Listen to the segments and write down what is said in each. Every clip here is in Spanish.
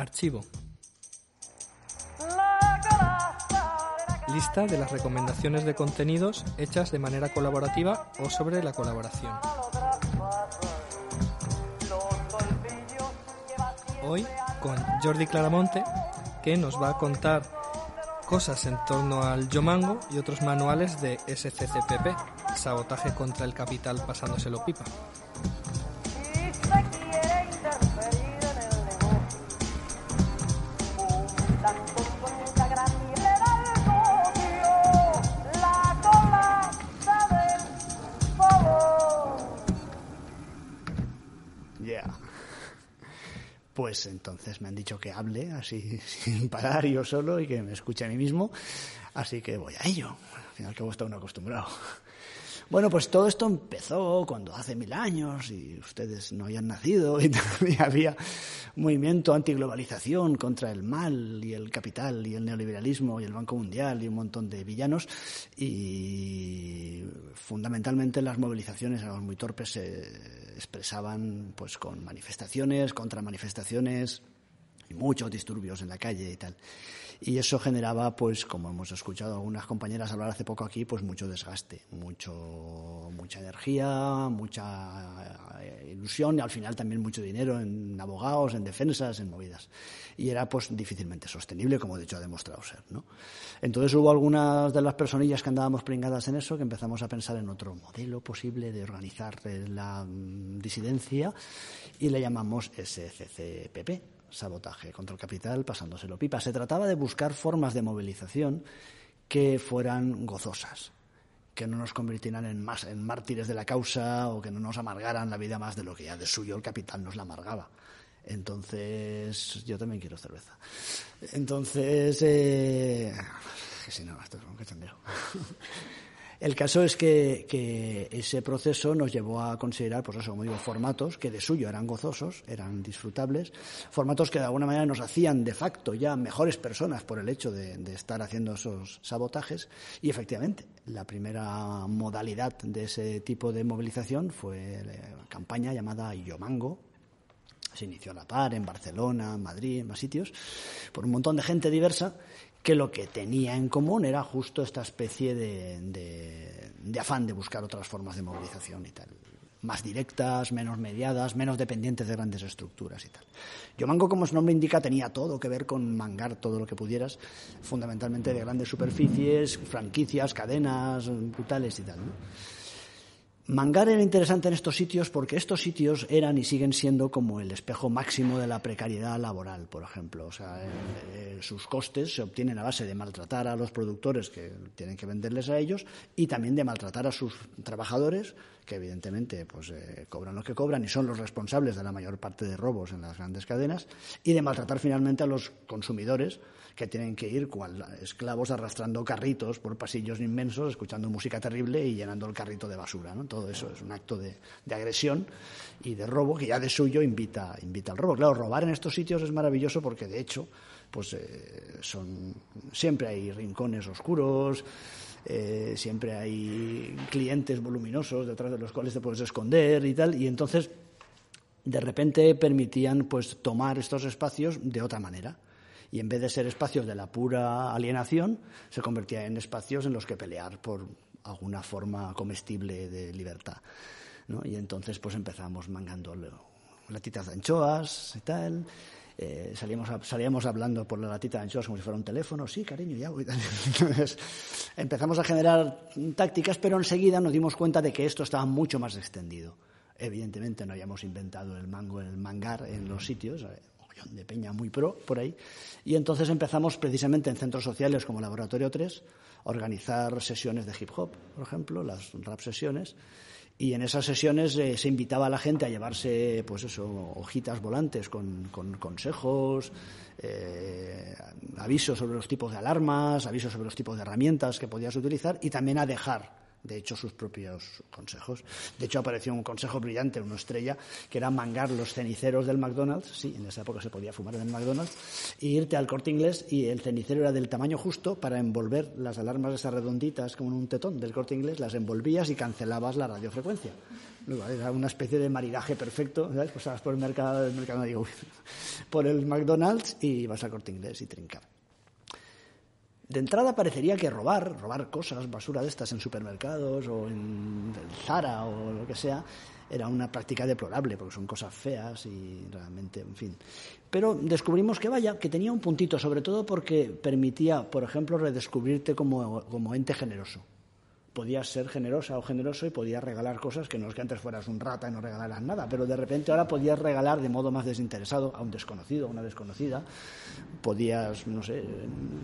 Archivo. Lista de las recomendaciones de contenidos hechas de manera colaborativa o sobre la colaboración. Hoy con Jordi Claramonte, que nos va a contar cosas en torno al Yomango y otros manuales de SCCPP, sabotaje contra el capital pasándoselo pipa. Me han dicho que hable así sin parar yo solo y que me escuche a mí mismo. Así que voy a ello. Al final que está uno acostumbrado. Bueno, pues todo esto empezó cuando hace mil años y ustedes no habían nacido y todavía había movimiento antiglobalización contra el mal y el capital y el neoliberalismo y el Banco Mundial y un montón de villanos y fundamentalmente las movilizaciones eran muy torpes se expresaban pues con manifestaciones, contra manifestaciones y muchos disturbios en la calle y tal y eso generaba, pues, como hemos escuchado algunas compañeras hablar hace poco aquí, pues mucho desgaste, mucho, mucha energía, mucha eh, ilusión y al final también mucho dinero en abogados, en defensas, en movidas. Y era, pues, difícilmente sostenible, como de hecho ha demostrado ser, ¿no? Entonces hubo algunas de las personillas que andábamos pringadas en eso que empezamos a pensar en otro modelo posible de organizar la mm, disidencia y le llamamos SCCPP sabotaje contra el capital pasándoselo pipa. Se trataba de buscar formas de movilización que fueran gozosas, que no nos convirtieran en, más, mártires de la causa o que no nos amargaran la vida más de lo que ya de suyo el capital nos la amargaba. Entonces, yo también quiero cerveza. Entonces, eh, que si no, esto es un cachondeo. El caso es que, ese proceso nos llevó a considerar, pues eso, como digo, formatos que de suyo eran gozosos, eran disfrutables, formatos que de alguna manera nos hacían de facto ya mejores personas por el hecho de, estar haciendo esos sabotajes. Y efectivamente, la primera modalidad de ese tipo de movilización fue la campaña llamada Yomango, se inició a la par en Barcelona, Madrid, en más sitios, por un montón de gente diversa que lo que tenía en común era justo esta especie de, de, afán de buscar otras formas de movilización y tal más directas, menos mediadas, menos dependientes de grandes estructuras y tal. Yo Mango, como su nombre indica, tenía todo que ver con mangar todo lo que pudieras, fundamentalmente de grandes superficies, franquicias, cadenas brutales y tal. ¿no? Mangar era interesante en estos sitios porque estos sitios eran y siguen siendo como el espejo máximo de la precariedad laboral, por ejemplo. O sea, eh, sus costes se obtienen a base de maltratar a los productores que tienen que venderles a ellos y también de maltratar a sus trabajadores, que evidentemente pues, eh, cobran lo que cobran y son los responsables de la mayor parte de robos en las grandes cadenas, y de maltratar finalmente a los consumidores que tienen que ir cual esclavos arrastrando carritos por pasillos inmensos, escuchando música terrible y llenando el carrito de basura. ¿no? Todo eso es un acto de, agresión y de robo que ya de suyo invita, invita al robo. Claro, robar en estos sitios es maravilloso porque de hecho pues eh, son siempre hay rincones oscuros, eh, siempre hay clientes voluminosos detrás de los cuales te puedes esconder y tal, y entonces de repente permitían pues tomar estos espacios de otra manera y en vez de ser espacios de la pura alienación, se convertía en espacios en los que pelear por alguna forma comestible de libertad. ¿no? Y entonces pues empezamos mangando latitas de anchoas y tal. Eh, salíamos, salíamos hablando por la latita de anchoas como si fuera un teléfono, sí, cariño, ya voy. Entonces empezamos a generar tácticas, pero enseguida nos dimos cuenta de que esto estaba mucho más extendido. Evidentemente no habíamos inventado el mango, el mangar en los sitios, de peña muy pro por ahí. Y entonces empezamos precisamente en centros sociales como Laboratorio 3 a organizar sesiones de hip hop, por ejemplo, las rap sesiones. Y en esas sesiones eh, se invitaba a la gente a llevarse, pues eso, hojitas volantes con, con consejos, eh, avisos sobre los tipos de alarmas, avisos sobre los tipos de herramientas que podías utilizar y también a dejar de hecho, sus propios consejos. De hecho, apareció un consejo brillante, una estrella, que era mangar los ceniceros del McDonald's, sí, en esa época se podía fumar en el McDonald's, e irte al corte inglés y el cenicero era del tamaño justo para envolver las alarmas esas redonditas como en un tetón del corte inglés, las envolvías y cancelabas la radiofrecuencia. Era una especie de maridaje perfecto, ¿sabes? Pasabas por el mercado, el mercado digo, por el McDonald's y vas al corte inglés y trincar. De entrada parecería que robar, robar cosas, basura de estas en supermercados o en Zara o lo que sea, era una práctica deplorable porque son cosas feas y realmente, en fin. Pero descubrimos que vaya, que tenía un puntito, sobre todo porque permitía, por ejemplo, redescubrirte como, como ente generoso podías ser generosa o generoso y podías regalar cosas que no es que antes fueras un rata y no regalaras nada, pero de repente ahora podías regalar de modo más desinteresado a un desconocido, a una desconocida, podías, no sé,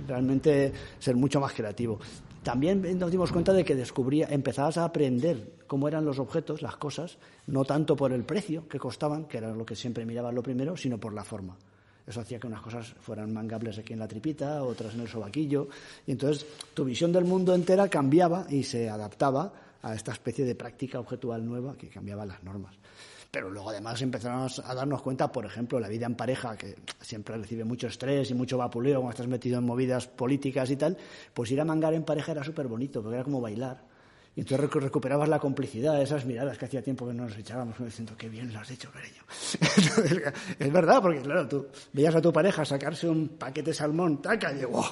realmente ser mucho más creativo. También nos dimos cuenta de que descubría, empezabas a aprender cómo eran los objetos, las cosas, no tanto por el precio que costaban, que era lo que siempre mirabas lo primero, sino por la forma. Eso hacía que unas cosas fueran mangables aquí en la tripita, otras en el sobaquillo. Y entonces tu visión del mundo entera cambiaba y se adaptaba a esta especie de práctica objetual nueva que cambiaba las normas. Pero luego además empezamos a darnos cuenta, por ejemplo, la vida en pareja, que siempre recibe mucho estrés y mucho vapuleo cuando estás metido en movidas políticas y tal, pues ir a mangar en pareja era súper bonito, porque era como bailar y entonces recuperabas la complicidad, esas miradas que hacía tiempo que no nos echábamos, diciendo, qué bien lo has hecho, cariño. es verdad, porque claro, tú veías a tu pareja sacarse un paquete de salmón, taca, y digo,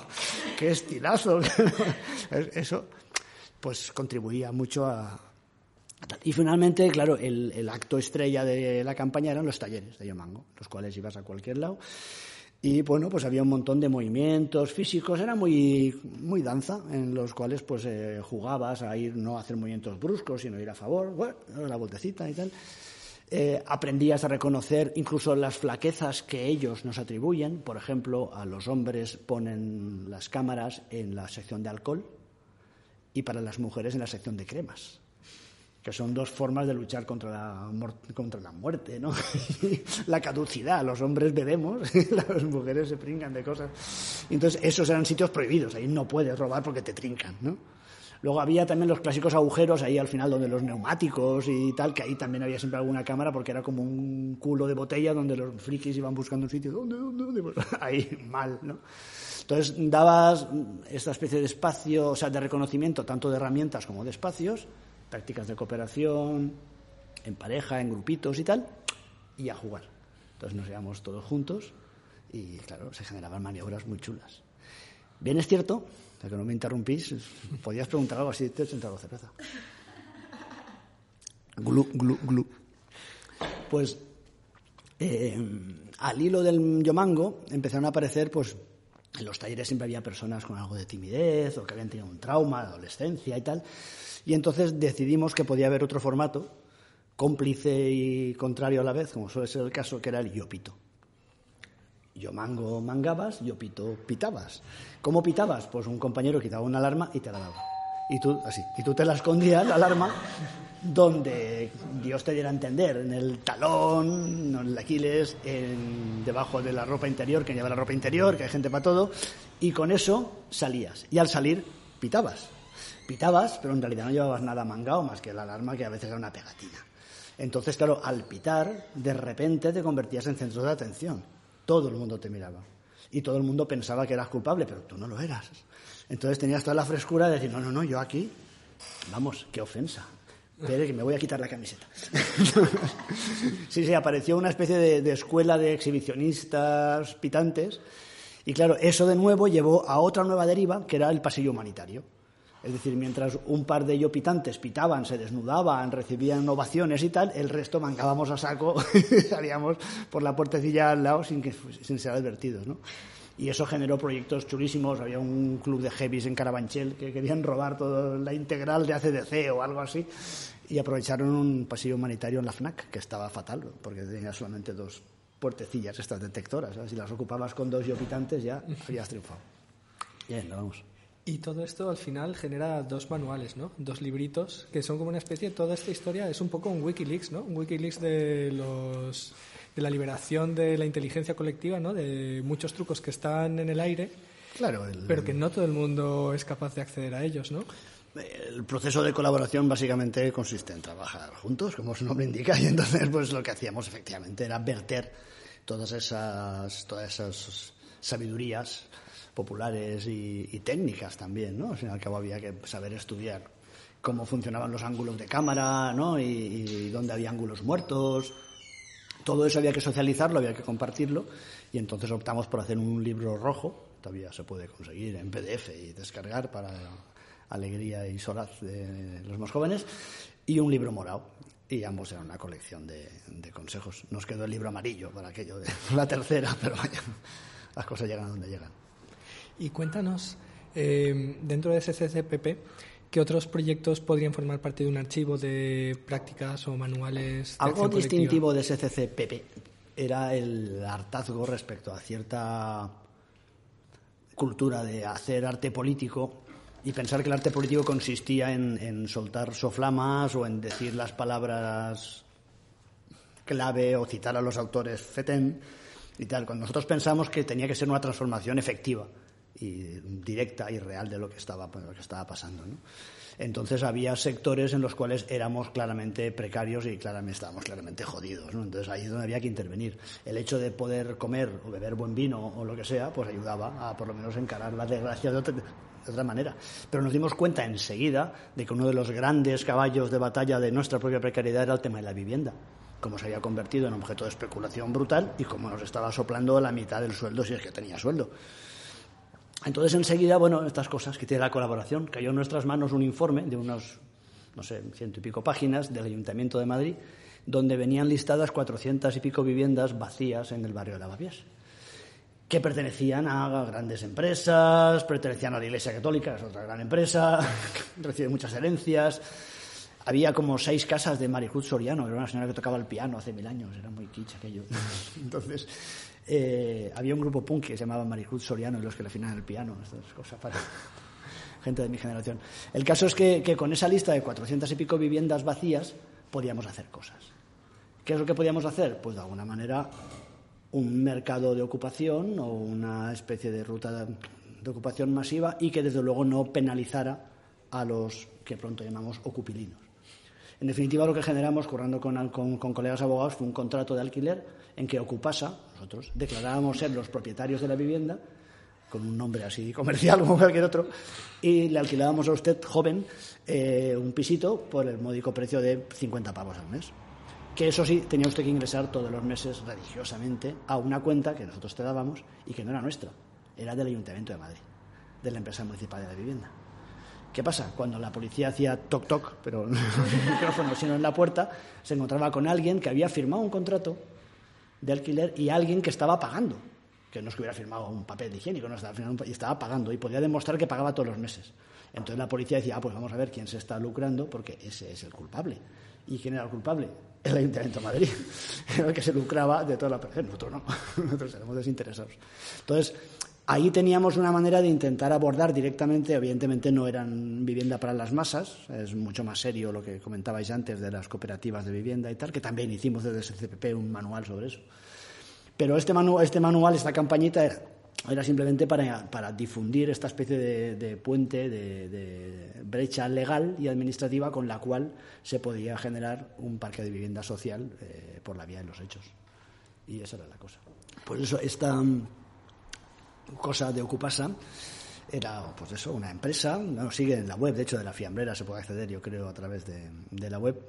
qué estilazo. Eso, pues contribuía mucho a, y finalmente, claro, el, el, acto estrella de la campaña eran los talleres de Yomango, los cuales ibas a cualquier lado y bueno, pues había un montón de movimientos físicos, era muy, muy danza, en los cuales pues eh, jugabas a ir no a hacer movimientos bruscos, sino ir a favor, bueno, la vueltecita y tal. Eh, aprendías a reconocer incluso las flaquezas que ellos nos atribuyen. Por ejemplo, a los hombres ponen las cámaras en la sección de alcohol y para las mujeres en la sección de cremas que son dos formas de luchar contra la, contra la muerte, ¿no? la caducidad. Los hombres bebemos, las mujeres se pringan de cosas. Entonces, esos eran sitios prohibidos. Ahí no puedes robar porque te trincan, ¿no? Luego había también los clásicos agujeros ahí al final donde los neumáticos y tal, que ahí también había siempre alguna cámara porque era como un culo de botella donde los frikis iban buscando un sitio. ¿Dónde, dónde, dónde? Pues ahí mal, ¿no? Entonces dabas esta especie de espacio, o sea, de reconocimiento tanto de herramientas como de espacios prácticas de cooperación, en pareja, en grupitos y tal, y a jugar. Entonces nos íbamos todos juntos y, claro, se generaban maniobras muy chulas. Bien es cierto, ya que no me interrumpís, podías preguntar algo así, te he sentado cerveza. Glu, glu, glu. Pues eh, al hilo del yomango empezaron a aparecer, pues en los talleres siempre había personas con algo de timidez o que habían tenido un trauma adolescencia y tal. Y entonces decidimos que podía haber otro formato, cómplice y contrario a la vez, como suele ser el caso, que era el yo pito. Yo mango mangabas, yo pito pitabas. ¿Cómo pitabas? Pues un compañero quitaba una alarma y te la daba. Y tú, así, y tú te la escondías, la alarma, donde Dios te diera a entender, en el talón, en el Aquiles, en, debajo de la ropa interior, que lleva la ropa interior, que hay gente para todo, y con eso salías. Y al salir, pitabas pitabas, pero en realidad no llevabas nada mangado más que la alarma que a veces era una pegatina. Entonces, claro, al pitar, de repente te convertías en centro de atención. Todo el mundo te miraba. Y todo el mundo pensaba que eras culpable, pero tú no lo eras. Entonces tenías toda la frescura de decir, no, no, no, yo aquí, vamos, qué ofensa. Espere que me voy a quitar la camiseta. sí, sí, apareció una especie de, de escuela de exhibicionistas pitantes. Y claro, eso de nuevo llevó a otra nueva deriva, que era el pasillo humanitario. Es decir, mientras un par de ellos pitantes pitaban, se desnudaban, recibían ovaciones y tal, el resto mancábamos a saco salíamos por la puertecilla al lado sin, que, sin ser advertidos, ¿no? Y eso generó proyectos chulísimos. Había un club de heavies en Carabanchel que querían robar toda la integral de ACDC o algo así y aprovecharon un pasillo humanitario en la FNAC, que estaba fatal, porque tenía solamente dos puertecillas estas detectoras. Si las ocupabas con dos yopitantes ya habías triunfado. Bien, vamos. Y todo esto al final genera dos manuales, ¿no? Dos libritos que son como una especie. Toda esta historia es un poco un WikiLeaks, ¿no? Un WikiLeaks de los de la liberación de la inteligencia colectiva, ¿no? De muchos trucos que están en el aire, Claro, el, pero que no todo el mundo es capaz de acceder a ellos, ¿no? el proceso de colaboración básicamente consiste en trabajar juntos, como su nombre indica, y entonces pues lo que hacíamos efectivamente era verter todas esas, todas esas sabidurías populares y, y técnicas también, ¿no? Al fin y al cabo había que saber estudiar cómo funcionaban los ángulos de cámara, ¿no? Y, y dónde había ángulos muertos. Todo eso había que socializarlo, había que compartirlo, y entonces optamos por hacer un libro rojo, todavía se puede conseguir en PDF y descargar para alegría y solaz de los más jóvenes, y un libro morado. Y ambos eran una colección de, de consejos. Nos quedó el libro amarillo para aquello de la tercera, pero vaya, las cosas llegan a donde llegan. Y cuéntanos, eh, dentro de SCCPP, ¿qué otros proyectos podrían formar parte de un archivo de prácticas o manuales? De Algo acción colectiva? distintivo de SCCPP era el hartazgo respecto a cierta cultura de hacer arte político y pensar que el arte político consistía en, en soltar soflamas o en decir las palabras clave o citar a los autores fetén y tal. Cuando nosotros pensamos que tenía que ser una transformación efectiva y directa y real de lo que estaba, lo que estaba pasando. ¿no? Entonces había sectores en los cuales éramos claramente precarios y claramente estábamos claramente jodidos. ¿no? Entonces ahí es donde había que intervenir. El hecho de poder comer o beber buen vino o lo que sea, pues ayudaba a por lo menos encarar la desgracia de otra, de otra manera. Pero nos dimos cuenta enseguida de que uno de los grandes caballos de batalla de nuestra propia precariedad era el tema de la vivienda cómo se había convertido en objeto de especulación brutal y cómo nos estaba soplando la mitad del sueldo si es que tenía sueldo. Entonces, enseguida, bueno, estas cosas que tiene la colaboración, cayó en nuestras manos un informe de unos, no sé, ciento y pico páginas del Ayuntamiento de Madrid, donde venían listadas cuatrocientas y pico viviendas vacías en el barrio de Lavapiés, que pertenecían a grandes empresas, pertenecían a la Iglesia Católica, es otra gran empresa, recibe muchas herencias. Había como seis casas de Maricruz Soriano, era una señora que tocaba el piano hace mil años, era muy kitsch aquello. Entonces, eh, había un grupo punk que se llamaba Maricruz Soriano y los que le afinan el piano, estas cosas para gente de mi generación. El caso es que, que con esa lista de cuatrocientas y pico viviendas vacías podíamos hacer cosas. ¿Qué es lo que podíamos hacer? Pues de alguna manera un mercado de ocupación o una especie de ruta de ocupación masiva y que desde luego no penalizara a los que pronto llamamos ocupilinos. En definitiva, lo que generamos, currando con, con, colegas abogados, fue un contrato de alquiler en que Ocupasa, nosotros, declarábamos ser los propietarios de la vivienda, con un nombre así comercial como cualquier otro, y le alquilábamos a usted, joven, eh, un pisito por el módico precio de 50 pavos al mes. Que eso sí, tenía usted que ingresar todos los meses religiosamente a una cuenta que nosotros te dábamos y que no era nuestra, era del Ayuntamiento de Madrid, de la empresa municipal de la vivienda. ¿Qué pasa? Cuando la policía hacía toc toc, pero no en el micrófono, sino en la puerta, se encontraba con alguien que había firmado un contrato de alquiler y alguien que estaba pagando. Que no es que hubiera firmado un papel de higiénico, no estaba firmando, y estaba pagando y podía demostrar que pagaba todos los meses. Entonces la policía decía, ah, pues vamos a ver quién se está lucrando porque ese es el culpable. ¿Y quién era el culpable? El Ayuntamiento de Madrid. El que se lucraba de toda la operación. Nosotros no. Nosotros éramos desinteresados. Entonces, Ahí teníamos una manera de intentar abordar directamente, evidentemente no eran vivienda para las masas, es mucho más serio lo que comentabais antes de las cooperativas de vivienda y tal, que también hicimos desde el CPP un manual sobre eso. Pero este, manu este manual, esta campañita, era simplemente para, para, difundir esta especie de, de puente, de, de, brecha legal y administrativa con la cual se podía generar un parque de vivienda social eh, por la vía de los hechos. Y esa era la cosa. Por eso esta cosa de Ocupasa era pues eso, una empresa, no, sigue en la web, de hecho de la fiambrera se puede acceder yo creo a través de, de, la web,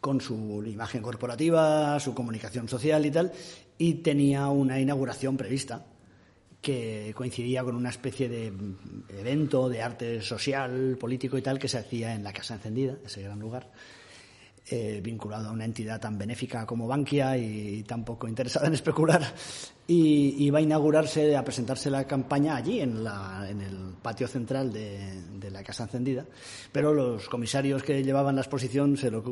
con su imagen corporativa, su comunicación social y tal, y tenía una inauguración prevista que coincidía con una especie de evento de arte social, político y tal que se hacía en la Casa Encendida, ese gran lugar eh, vinculado a una entidad tan benéfica como Bankia y tan poco interesada en especular. Y iba a inaugurarse, a presentarse la campaña allí, en, la, en el patio central de, de, la Casa Encendida. Pero los comisarios que llevaban la exposición se lo,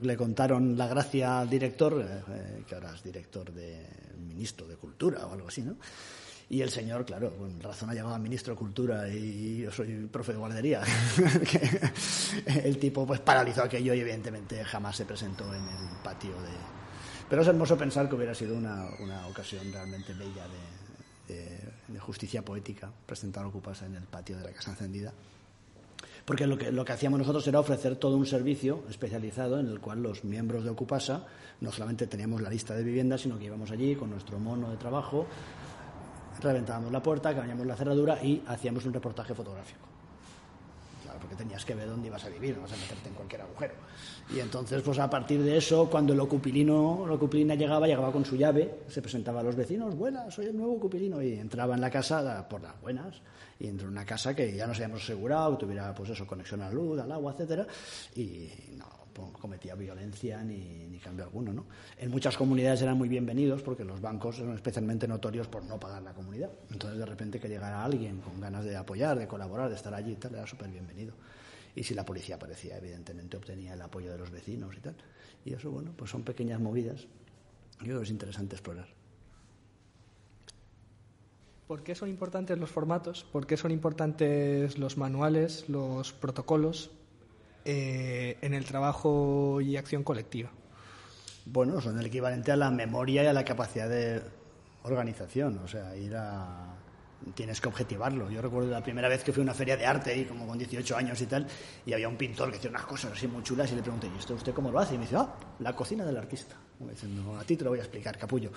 le contaron la gracia al director, eh, que ahora es director de ministro de Cultura o algo así, ¿no? Y el señor, claro, con razón ha llamado al ministro de Cultura y yo soy profe de guardería. el tipo pues paralizó aquello y evidentemente jamás se presentó en el patio de... Pero es hermoso pensar que hubiera sido una, una ocasión realmente bella de, de, de, justicia poética presentar Ocupasa en el patio de la Casa Encendida. Porque lo que, lo que hacíamos nosotros era ofrecer todo un servicio especializado en el cual los miembros de Ocupasa no solamente teníamos la lista de viviendas, sino que íbamos allí con nuestro mono de trabajo, reventábamos la puerta, cambiamos la cerradura y hacíamos un reportaje fotográfico. Claro, porque tenías que ver dónde ibas a vivir, no vas a meterte en cualquier agujero. Y entonces, pues a partir de eso, cuando el ocupilino, la ocupilina llegaba, llegaba con su llave, se presentaba a los vecinos, buenas, soy el nuevo ocupilino, y entraba en la casa por las buenas, y entró en una casa que ya nos habíamos asegurado, que tuviera, pues eso, conexión a la luz, al agua, etcétera, y no cometía violencia ni, ni, cambio alguno. ¿no? En muchas comunidades eran muy bienvenidos porque los bancos son especialmente notorios por no pagar la comunidad. Entonces, de repente, que llegara alguien con ganas de apoyar, de colaborar, de estar allí y tal, era súper bienvenido. Y si la policía aparecía, evidentemente obtenía el apoyo de los vecinos y tal. Y eso, bueno, pues son pequeñas movidas. Yo creo que es interesante explorar. ¿Por qué son importantes los formatos? ¿Por qué son importantes los manuales, los protocolos eh, en el trabajo y acción colectiva? Bueno, son el equivalente a la memoria y a la capacidad de organización, o sea, ir a... Tienes que objetivarlo. Yo recuerdo la primera vez que fui a una feria de arte, y como con 18 años y tal, y había un pintor que hacía unas cosas así muy chulas, y le pregunté, ¿y esto usted cómo lo hace? Y me dice, ah, la cocina del artista. Como diciendo, a ti te lo voy a explicar, capullo.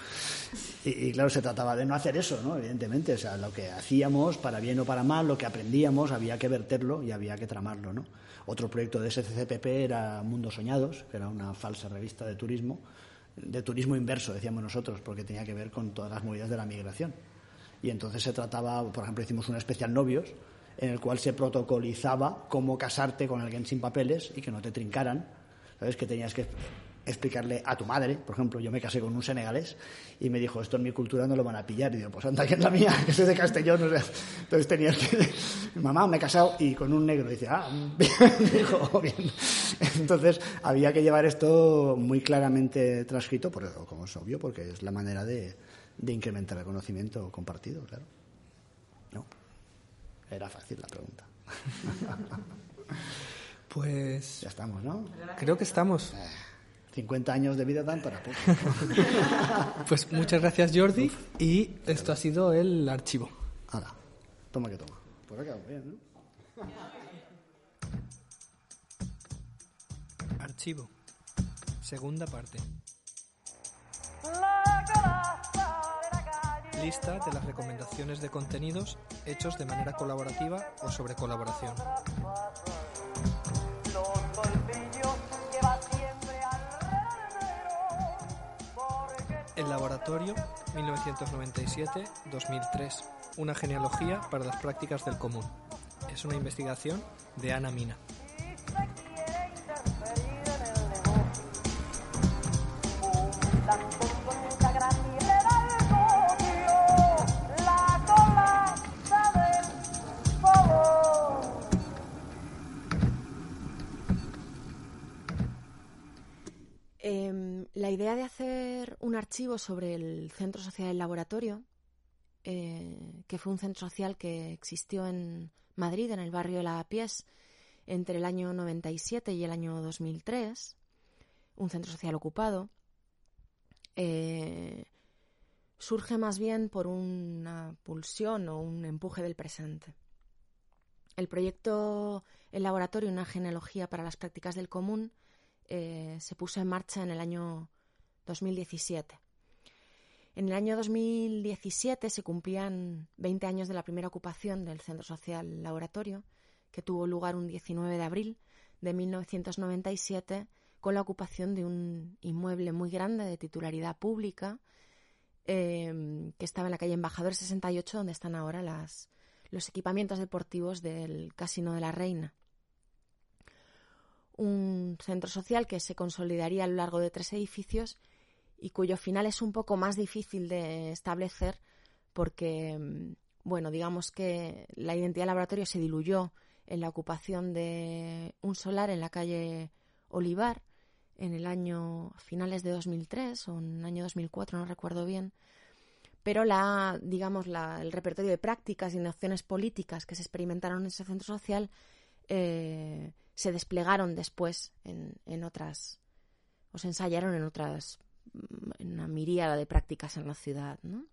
Y, y, claro, se trataba de no hacer eso, ¿no? Evidentemente, o sea, lo que hacíamos, para bien o para mal, lo que aprendíamos, había que verterlo y había que tramarlo, ¿no? Otro proyecto de SCCPP era Mundos Soñados, que era una falsa revista de turismo, de turismo inverso, decíamos nosotros, porque tenía que ver con todas las movidas de la migración. Y entonces se trataba, por ejemplo, hicimos un especial novios, en el cual se protocolizaba cómo casarte con alguien sin papeles y que no te trincaran. ¿Sabes? Que tenías que explicarle a tu madre, por ejemplo, yo me casé con un senegalés y me dijo, esto en mi cultura no lo van a pillar. Y digo, pues anda, que es la mía, que soy de Castellón. O sea, entonces tenías que, mamá, me he casado y con un negro. Y dice, ah, dijo, oh, bien. Entonces había que llevar esto muy claramente transcrito, por, como es obvio, porque es la manera de, de incrementar el conocimiento compartido, claro. No, era fácil la pregunta. Pues... Ya estamos, ¿no? Creo que estamos. 50 años de vida dan para poco. pues muchas gracias Jordi y esto ha sido el archivo. Ahora, toma que toma. Por acá, bien, ¿no? Archivo. Segunda parte. Lista de las recomendaciones de contenidos hechos de manera colaborativa o sobre colaboración. El laboratorio 1997-2003. Una genealogía para las prácticas del común. Es una investigación de Ana Mina. Sobre el Centro Social del Laboratorio, eh, que fue un centro social que existió en Madrid, en el barrio de La Pies, entre el año 97 y el año 2003, un centro social ocupado, eh, surge más bien por una pulsión o un empuje del presente. El proyecto El Laboratorio, una genealogía para las prácticas del común, eh, se puso en marcha en el año 2017. En el año 2017 se cumplían 20 años de la primera ocupación del Centro Social Laboratorio, que tuvo lugar un 19 de abril de 1997 con la ocupación de un inmueble muy grande de titularidad pública eh, que estaba en la calle Embajador 68, donde están ahora los equipamientos deportivos del Casino de la Reina. Un centro social que se consolidaría a lo largo de tres edificios y cuyo final es un poco más difícil de establecer porque, mm, bueno, digamos que la identidad del laboratorio se diluyó en la ocupación de un solar en la calle Olivar en el año finales de 2003 o en el año 2004, no recuerdo bien, pero la, digamos, el repertorio de prácticas y nociones políticas que se experimentaron en ese centro social eh, se desplegaron después en, en, otras, o se ensayaron en otras, una miríada de prácticas en la ciudad, ¿no?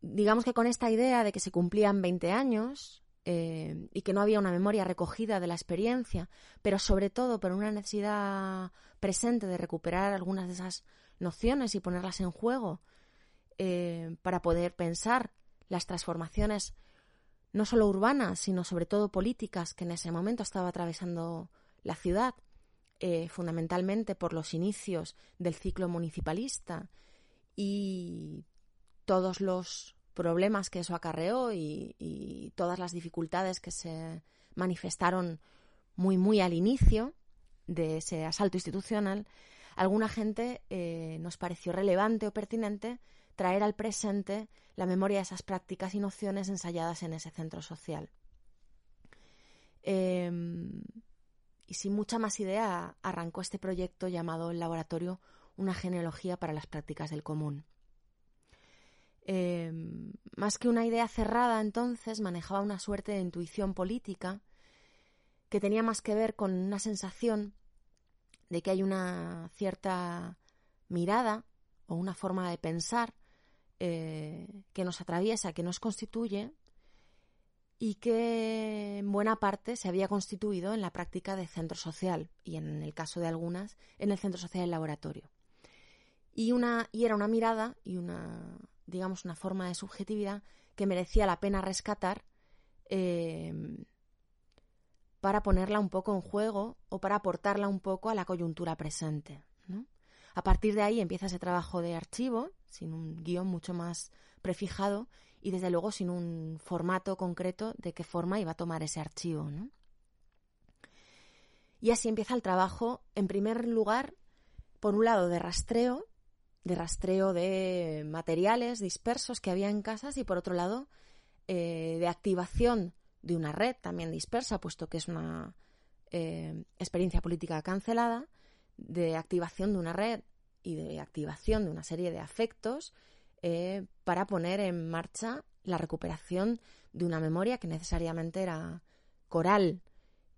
Digamos que con esta idea de que se cumplían 20 años eh, y que no había una memoria recogida de la experiencia, pero sobre todo por una necesidad presente de recuperar algunas de esas nociones y ponerlas en juego eh, para poder pensar las transformaciones no solo urbanas, sino sobre todo políticas que en ese momento estaba atravesando la ciudad, eh, fundamentalmente por los inicios del ciclo municipalista y todos los problemas que eso acarreó y, todas las dificultades que se manifestaron muy, muy al inicio de ese asalto institucional, alguna gente eh, nos pareció relevante o pertinente traer al presente la memoria de esas prácticas y nociones ensayadas en ese centro social. Em, y sin mucha más idea arrancó este proyecto llamado el laboratorio Una genealogía para las prácticas del común. Em, más que una idea cerrada entonces, manejaba una suerte de intuición política que tenía más que ver con una sensación de que hay una cierta mirada o una forma de pensar eh, que nos atraviesa, que nos constituye y que en buena parte se había constituido en la práctica de centro social y en el caso de algunas en el centro social del laboratorio. Y, una, y era una mirada y una, digamos, una forma de subjetividad que merecía la pena rescatar eh, para ponerla un poco en juego o para aportarla un poco a la coyuntura presente. A partir de ahí empieza ese trabajo de archivo, sin un guion mucho más prefijado y desde luego sin un formato concreto de qué forma iba a tomar ese archivo. Y así empieza el trabajo, en primer lugar, por un lado de rastreo, de rastreo de materiales dispersos que había en casas y por otro lado eh, de activación de una red también dispersa, puesto que es una eh, experiencia política cancelada, de activación de una red y de activación de una serie de afectos eh, para poner en marcha la recuperación de una memoria que necesariamente era coral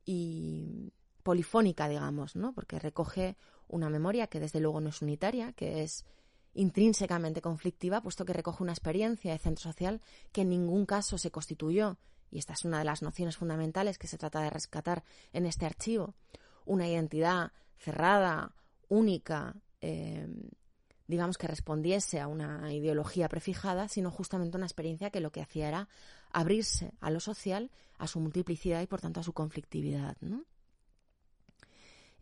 y polifónica, digamos, ¿no? Porque recoge una memoria que desde luego no es unitaria, que es intrínsecamente conflictiva, puesto que recoge una experiencia de centro social que en ningún caso se constituyó y esta es una de las nociones fundamentales que se trata de rescatar en este archivo, una identidad cerrada, única, eh, digamos que respondiese a una ideología prefijada, sino justamente una experiencia que lo que hacía era abrirse a lo social, a su multiplicidad y por tanto a su conflictividad.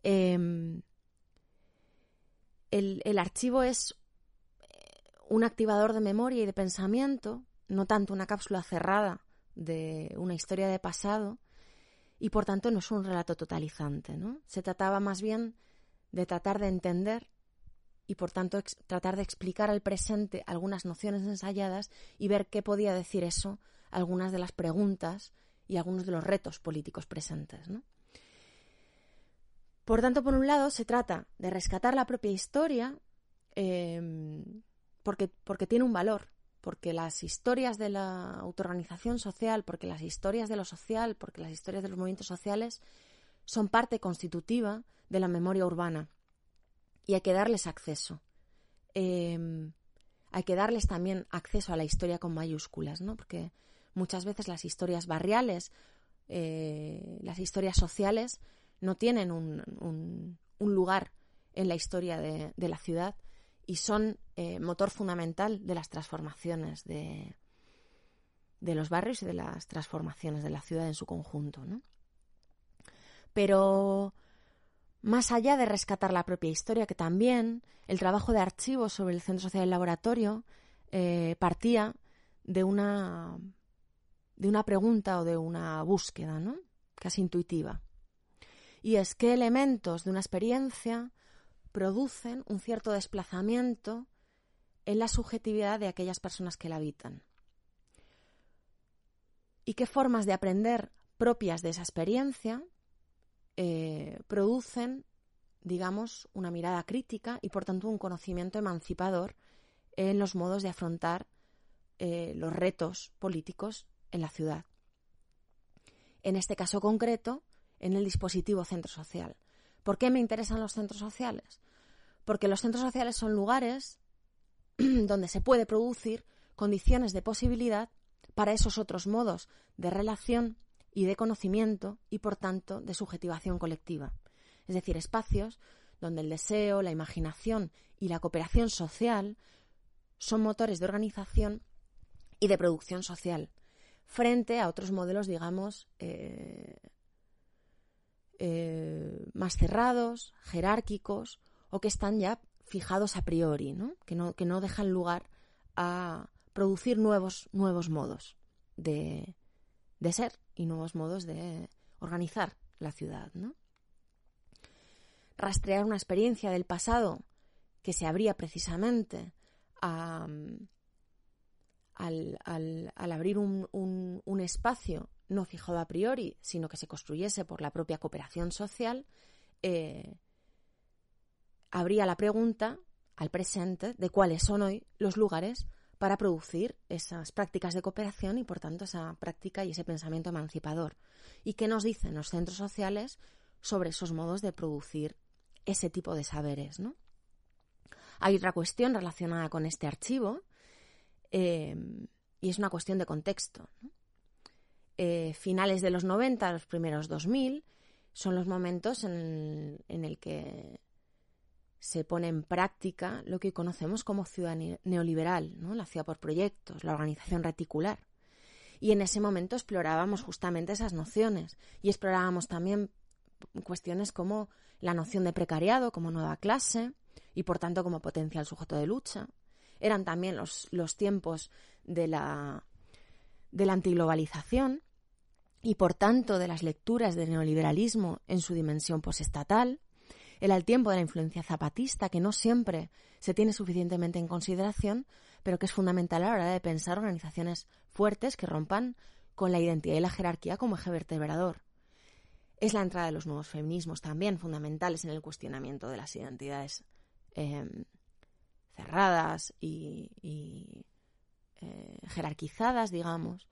Em, el, el archivo es eh, un activador de memoria y de pensamiento, no tanto una cápsula cerrada de una historia de pasado y por tanto no es un relato totalizante, ¿no? Se trataba más bien de tratar de entender y por tanto tratar de explicar al presente algunas nociones ensayadas y ver qué podía decir eso algunas de las preguntas y algunos de los retos políticos presentes, ¿no? Por tanto, por un lado, se trata de rescatar la propia historia eh, porque, porque tiene un valor, porque las historias de la autoorganización social, porque las historias de lo social, porque las historias de los movimientos sociales son parte constitutiva de la memoria urbana y hay que darles acceso. Em, hay que darles también acceso a la historia con mayúsculas, ¿no? Porque muchas veces las historias barriales, eh, las historias sociales, no tienen un, lugar en la historia de la ciudad y son eh, motor fundamental de las transformaciones de, de los barrios y de las transformaciones de la ciudad en su conjunto. ¿no? Pero más allá de rescatar la propia historia, que también el trabajo de archivo sobre el Centro Social del Laboratorio eh, partía de una, de una pregunta o de una búsqueda, casi intuitiva. Y es qué elementos de una experiencia producen un cierto desplazamiento en la subjetividad de aquellas personas que la habitan. ¿Y qué formas de aprender propias de esa experiencia eh, producen, digamos, una mirada crítica y por tanto un conocimiento emancipador en los modos de afrontar eh, los retos políticos en la ciudad. En este caso concreto, en el dispositivo centro social. ¿Por qué me interesan los centros sociales? Porque los centros sociales son lugares donde se puede producir condiciones de posibilidad para esos otros modos de relación y de conocimiento y, por tanto, de subjetivación colectiva. Es decir, espacios donde el deseo, la imaginación y la cooperación social son motores de organización y de producción social, frente a otros modelos, digamos, eh, eh, más cerrados, jerárquicos, o que están ya fijados a priori, ¿no? Que, no, que no dejan lugar a producir nuevos, nuevos modos de, de ser y nuevos modos de organizar la ciudad, ¿no? Rastrear una experiencia del pasado que se abría precisamente al, abrir un, espacio no fijado a priori, sino que se construyese por la propia cooperación social, eh, habría la pregunta al presente de cuáles son hoy los lugares para producir esas prácticas de cooperación y, por tanto, esa práctica y ese pensamiento emancipador. ¿Y qué nos dicen los centros sociales sobre esos modos de producir ese tipo de saberes? ¿no? Hay otra cuestión relacionada con este archivo eh, y es una cuestión de contexto. Eh, finales de los 90, los primeros 2000, son los momentos en, en el que se pone en práctica lo que conocemos como ciudad neoliberal, ¿no? la ciudad por proyectos, la organización reticular. Y en ese momento explorábamos justamente esas nociones y explorábamos también cuestiones como la noción de precariado como nueva clase y por tanto como potencial sujeto de lucha. Eran también los, los tiempos de la, de la antiglobalización y por tanto de las lecturas del neoliberalismo en su dimensión posestatal era el tiempo de la influencia zapatista, que no siempre se tiene suficientemente en consideración, pero que es fundamental a la hora de pensar organizaciones fuertes que rompan con la identidad y la jerarquía como eje vertebrador. Es la entrada de los nuevos feminismos también fundamentales en el cuestionamiento de las identidades em, cerradas y, eh, jerarquizadas, digamos.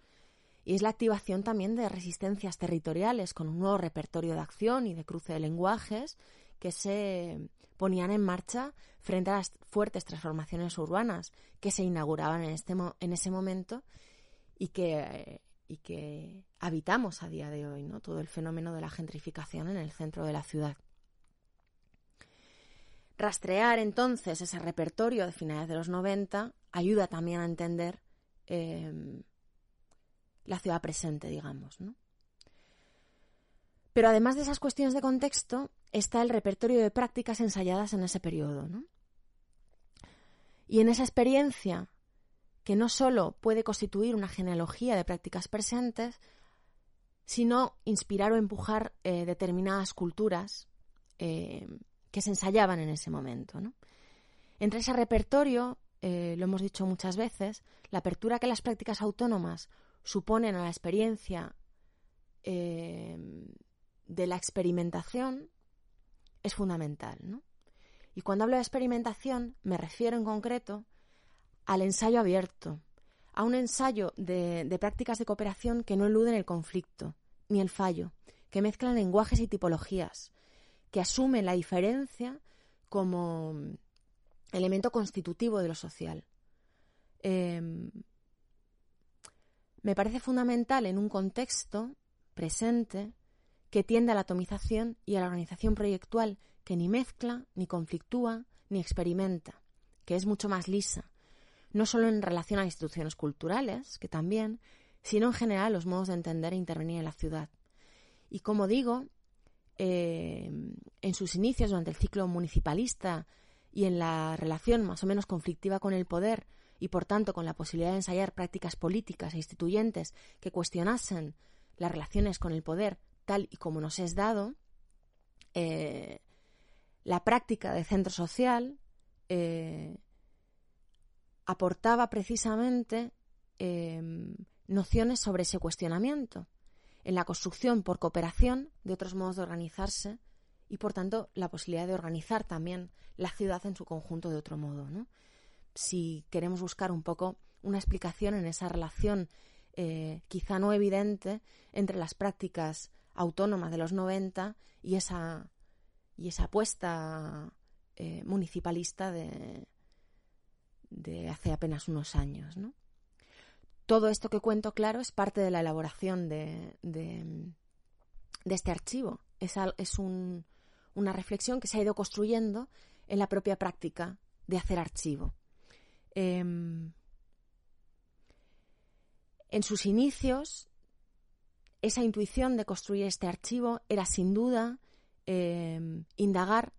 Y es la activación también de resistencias territoriales con un nuevo repertorio de acción y de cruce de lenguajes que se ponían en marcha frente a las fuertes transformaciones urbanas que se inauguraban en, este, en ese momento y que, y que habitamos a día de hoy, ¿no? todo el fenómeno de la gentrificación en el centro de la ciudad. Rastrear entonces ese repertorio de finales de los 90 ayuda también a entender eh, la ciudad presente, digamos. ¿no? Pero además de esas cuestiones de contexto, está el repertorio de prácticas ensayadas en ese periodo. Y en esa experiencia, que no solo puede constituir una genealogía de prácticas presentes, sino inspirar o empujar eh, determinadas culturas eh, que se ensayaban en ese momento. Entre ese repertorio, eh, lo hemos dicho muchas veces, la apertura que las prácticas autónomas suponen a la experiencia de la experimentación es fundamental. ¿no? Y cuando hablo de experimentación me refiero en concreto al ensayo abierto, a un ensayo de, prácticas de cooperación que no eluden el conflicto ni el fallo, que mezclan lenguajes y tipologías, que asumen la diferencia como elemento constitutivo de lo social. Em, me parece fundamental en un contexto presente que tiende a la atomización y a la organización proyectual que ni mezcla, ni conflictúa, ni experimenta, que es mucho más lisa, no solo en relación a instituciones culturales, que también, sino en general los modos de entender e intervenir en la ciudad. Y como digo, eh, en sus inicios durante el ciclo municipalista y en la relación más o menos conflictiva con el poder y por tanto con la posibilidad de ensayar prácticas políticas e instituyentes que cuestionasen las relaciones con el poder y como nos es dado, eh, la práctica de centro social eh, aportaba precisamente em, nociones sobre ese cuestionamiento en la construcción por cooperación de otros modos de organizarse y por tanto la posibilidad de organizar también la ciudad en su conjunto de otro modo. si queremos buscar un poco una explicación en esa relación eh, quizá no evidente entre las prácticas autónomas de los 90 y esa, y esa apuesta eh, municipalista de, hace apenas unos años. ¿no? Todo esto que cuento, claro, es parte de la elaboración de, de, este archivo. Es, es un, una reflexión que se ha ido construyendo en la propia práctica de hacer archivo. Em, en sus inicios, esa intuición de construir este archivo era sin duda em, indagar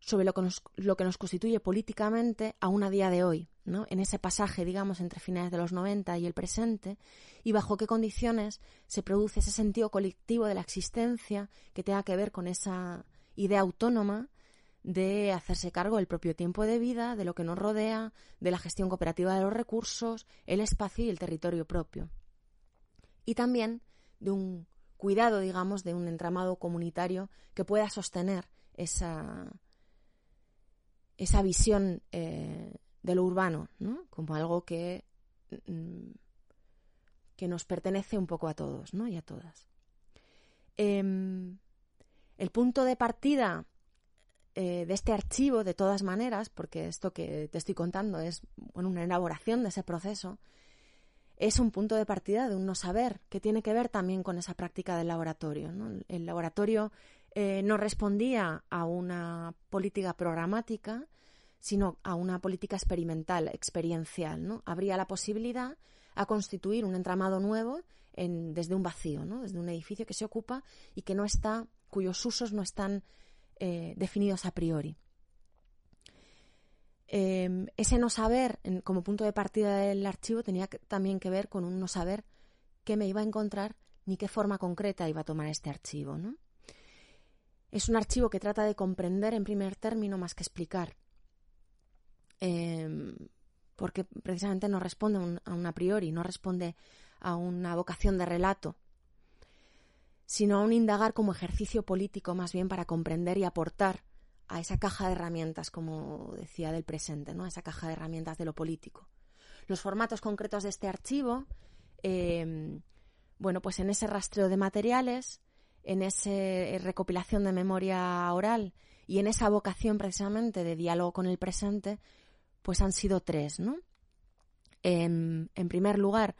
sobre lo que, nos, lo que nos constituye políticamente aún a día de hoy, ¿no? en ese pasaje, digamos, entre finales de los 90 y el presente, y bajo qué condiciones se produce ese sentido colectivo de la existencia que tenga que ver con esa idea autónoma de hacerse cargo del propio tiempo de vida, de lo que nos rodea, de la gestión cooperativa de los recursos, el espacio y el territorio propio. Y también de un cuidado, digamos, de un entramado comunitario que pueda sostener esa, esa visión eh, de lo urbano, ¿no? como algo que, mm, que nos pertenece un poco a todos ¿no? y a todas. Em, el punto de partida eh, de este archivo, de todas maneras, porque esto que te estoy contando es bueno, una elaboración de ese proceso, es un punto de partida de un no saber, que tiene que ver también con esa práctica del laboratorio. El laboratorio eh, no respondía a una política programática, sino a una política experimental, experiencial. ¿no? Habría la posibilidad a constituir un entramado nuevo en, desde un vacío, ¿no? desde un edificio que se ocupa y que no está, cuyos usos no están eh, definidos a priori. Em, ese no saber, como punto de partida del archivo, tenía también que ver con un no saber qué me iba a encontrar ni qué forma concreta iba a tomar este archivo. ¿no? Es un archivo que trata de comprender en primer término más que explicar, em, porque precisamente no responde a un a priori, no responde a una vocación de relato, sino a un indagar como ejercicio político más bien para comprender y aportar a esa caja de herramientas, como decía del presente, ¿no? a esa caja de herramientas de lo político. Los formatos concretos de este archivo, em, bueno, pues en ese rastreo de materiales, en esa recopilación de memoria oral y en esa vocación precisamente de diálogo con el presente, pues han sido tres, ¿no? Em, en, primer lugar,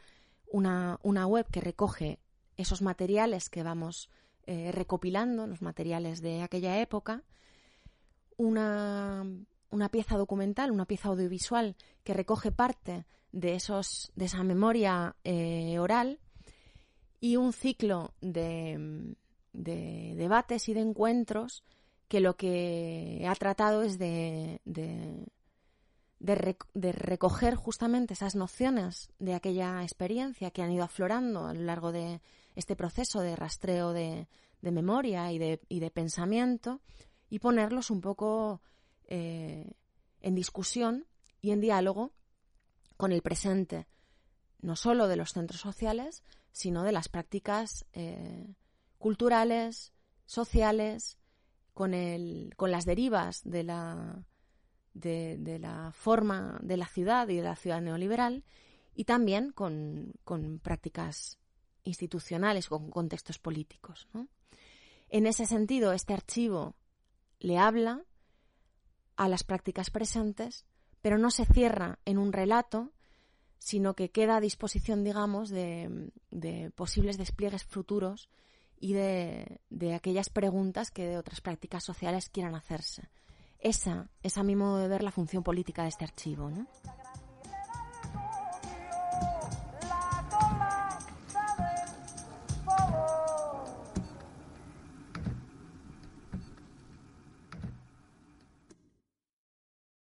una, una, web que recoge esos materiales que vamos eh, recopilando, los materiales de aquella época, una, una, pieza documental, una pieza audiovisual que recoge parte de, esos, de esa memoria eh, oral y un ciclo de, de debates y de encuentros que lo que ha tratado es de, de, de, recoger justamente esas nociones de aquella experiencia que han ido aflorando a lo largo de este proceso de rastreo de, memoria y de, y de, pensamiento y ponerlos un poco eh, en discusión y en diálogo con el presente, no solo de los centros sociales, sino de las prácticas eh, culturales, sociales, con, el, con las derivas de la, de, la forma de la ciudad y de la ciudad neoliberal y también con, con prácticas institucionales, con contextos políticos. ¿no? En ese sentido, este archivo le habla a las prácticas presentes, pero no se cierra en un relato, sino que queda a disposición, digamos, de, posibles despliegues futuros y de, de, aquellas preguntas que de otras prácticas sociales quieran hacerse. Esa es a mi modo de ver la función política de este archivo, ¿no?